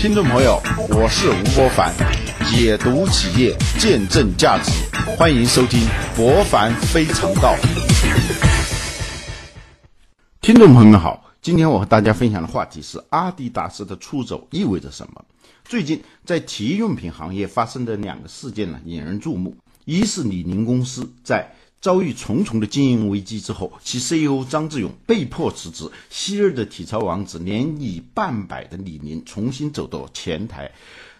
听众朋友，我是吴伯凡，解读企业，见证价值，欢迎收听《博凡非常道》。听众朋友们好，今天我和大家分享的话题是阿迪达斯的出走意味着什么？最近在体育用品行业发生的两个事件呢，引人注目。一是李宁公司在遭遇重重的经营危机之后，其 CEO 张志勇被迫辞职，昔日的体操王子年已半百的李宁重新走到前台，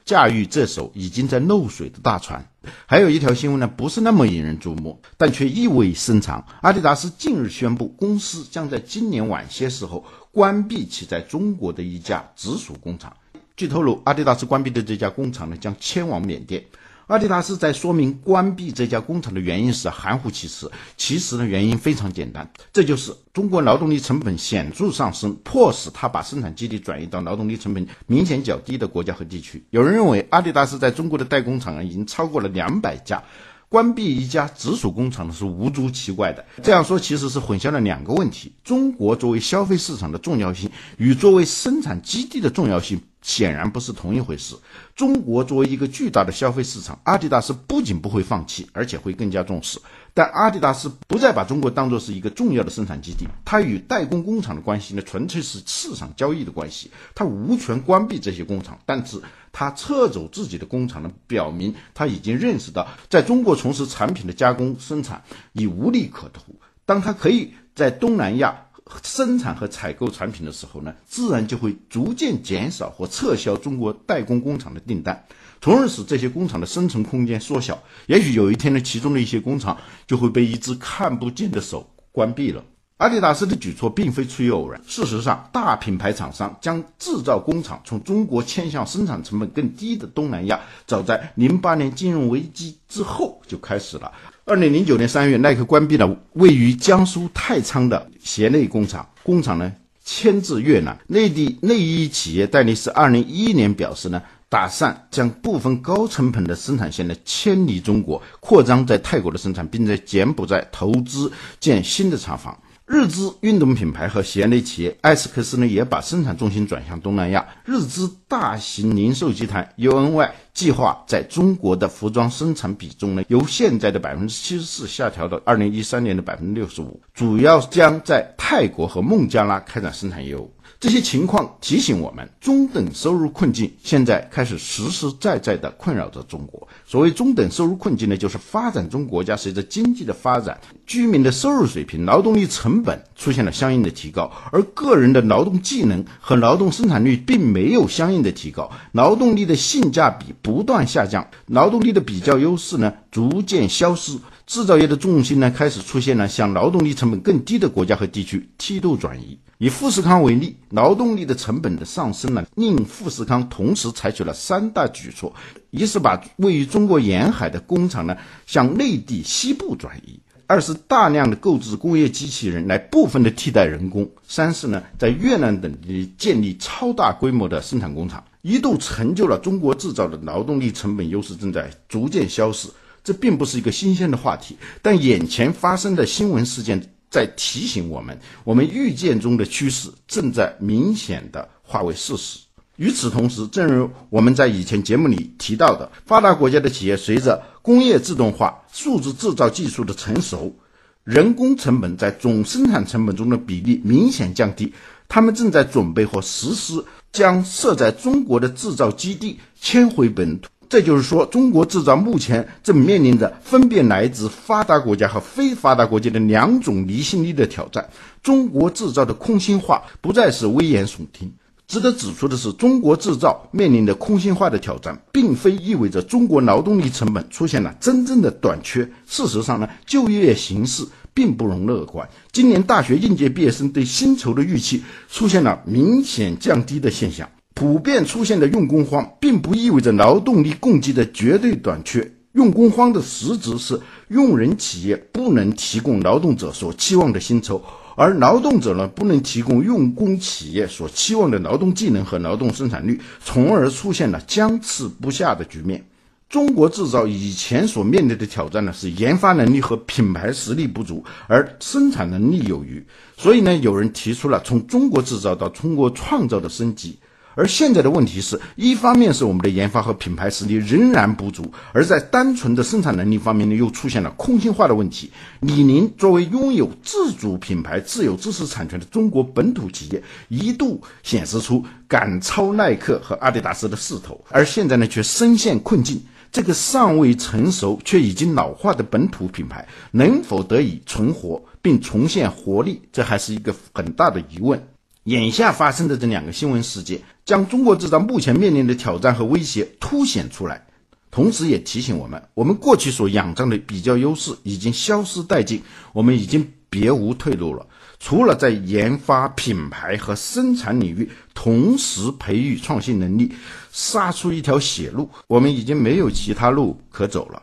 驾驭这艘已经在漏水的大船。还有一条新闻呢，不是那么引人注目，但却意味深长。阿迪达斯近日宣布，公司将在今年晚些时候关闭其在中国的一家直属工厂。据透露，阿迪达斯关闭的这家工厂呢，将迁往缅甸。阿迪达斯在说明关闭这家工厂的原因时含糊其辞，其实呢原因非常简单，这就是中国劳动力成本显著上升，迫使他把生产基地转移到劳动力成本明显较低的国家和地区。有人认为阿迪达斯在中国的代工厂啊已经超过了两百家，关闭一家直属工厂呢是无足奇怪的。这样说其实是混淆了两个问题：中国作为消费市场的重要性与作为生产基地的重要性。显然不是同一回事。中国作为一个巨大的消费市场，阿迪达斯不仅不会放弃，而且会更加重视。但阿迪达斯不再把中国当作是一个重要的生产基地，它与代工工厂的关系呢，纯粹是市场交易的关系。它无权关闭这些工厂，但是它撤走自己的工厂呢，表明它已经认识到，在中国从事产品的加工生产已无利可图。当它可以在东南亚。生产和采购产品的时候呢，自然就会逐渐减少或撤销中国代工工厂的订单，从而使这些工厂的生存空间缩小。也许有一天呢，其中的一些工厂就会被一只看不见的手关闭了。阿迪达斯的举措并非出于偶然，事实上，大品牌厂商将制造工厂从中国迁向生产成本更低的东南亚，早在零八年金融危机之后就开始了。二零零九年三月，耐克关闭了位于江苏太仓的鞋类工厂，工厂呢迁至越南。内地内衣企业戴丽丝二零一一年表示呢，打算将部分高成本的生产线呢迁离中国，扩张在泰国的生产，并在柬埔寨投资建新的厂房。日资运动品牌和鞋类企业艾斯克斯呢，也把生产重心转向东南亚。日资大型零售集团 UNY 计划在中国的服装生产比重呢，由现在的百分之七十四下调到二零一三年的百分之六十五，主要将在泰国和孟加拉开展生产业务。这些情况提醒我们，中等收入困境现在开始实实在在地困扰着中国。所谓中等收入困境呢，就是发展中国家随着经济的发展，居民的收入水平、劳动力成本出现了相应的提高，而个人的劳动技能和劳动生产率并没有相应的提高，劳动力的性价比不断下降，劳动力的比较优势呢逐渐消失，制造业的重心呢开始出现了向劳动力成本更低的国家和地区梯度转移。以富士康为例，劳动力的成本的上升呢，令富士康同时采取了三大举措：一是把位于中国沿海的工厂呢向内地西部转移；二是大量的购置工业机器人来部分的替代人工；三是呢在越南等地建立超大规模的生产工厂，一度成就了中国制造的劳动力成本优势正在逐渐消失。这并不是一个新鲜的话题，但眼前发生的新闻事件。在提醒我们，我们预见中的趋势正在明显的化为事实。与此同时，正如我们在以前节目里提到的，发达国家的企业随着工业自动化、数字制造技术的成熟，人工成本在总生产成本中的比例明显降低。他们正在准备或实施将设在中国的制造基地迁回本土。这就是说，中国制造目前正面临着分别来自发达国家和非发达国家的两种离心力的挑战。中国制造的空心化不再是危言耸听。值得指出的是，中国制造面临的空心化的挑战，并非意味着中国劳动力成本出现了真正的短缺。事实上呢，就业形势并不容乐观。今年大学应届毕业生对薪酬的预期出现了明显降低的现象。普遍出现的用工荒，并不意味着劳动力供给的绝对短缺。用工荒的实质是用人企业不能提供劳动者所期望的薪酬，而劳动者呢不能提供用工企业所期望的劳动技能和劳动生产率，从而出现了僵持不下的局面。中国制造以前所面临的挑战呢是研发能力和品牌实力不足，而生产能力有余。所以呢，有人提出了从中国制造到中国创造的升级。而现在的问题是一方面是我们的研发和品牌实力仍然不足，而在单纯的生产能力方面呢，又出现了空心化的问题。李宁作为拥有自主品牌、自有知识产权的中国本土企业，一度显示出赶超耐克和阿迪达斯的势头，而现在呢，却深陷困境。这个尚未成熟却已经老化的本土品牌，能否得以存活并重现活力，这还是一个很大的疑问。眼下发生的这两个新闻事件，将中国制造目前面临的挑战和威胁凸显出来，同时也提醒我们，我们过去所仰仗的比较优势已经消失殆尽，我们已经别无退路了。除了在研发、品牌和生产领域同时培育创新能力，杀出一条血路，我们已经没有其他路可走了。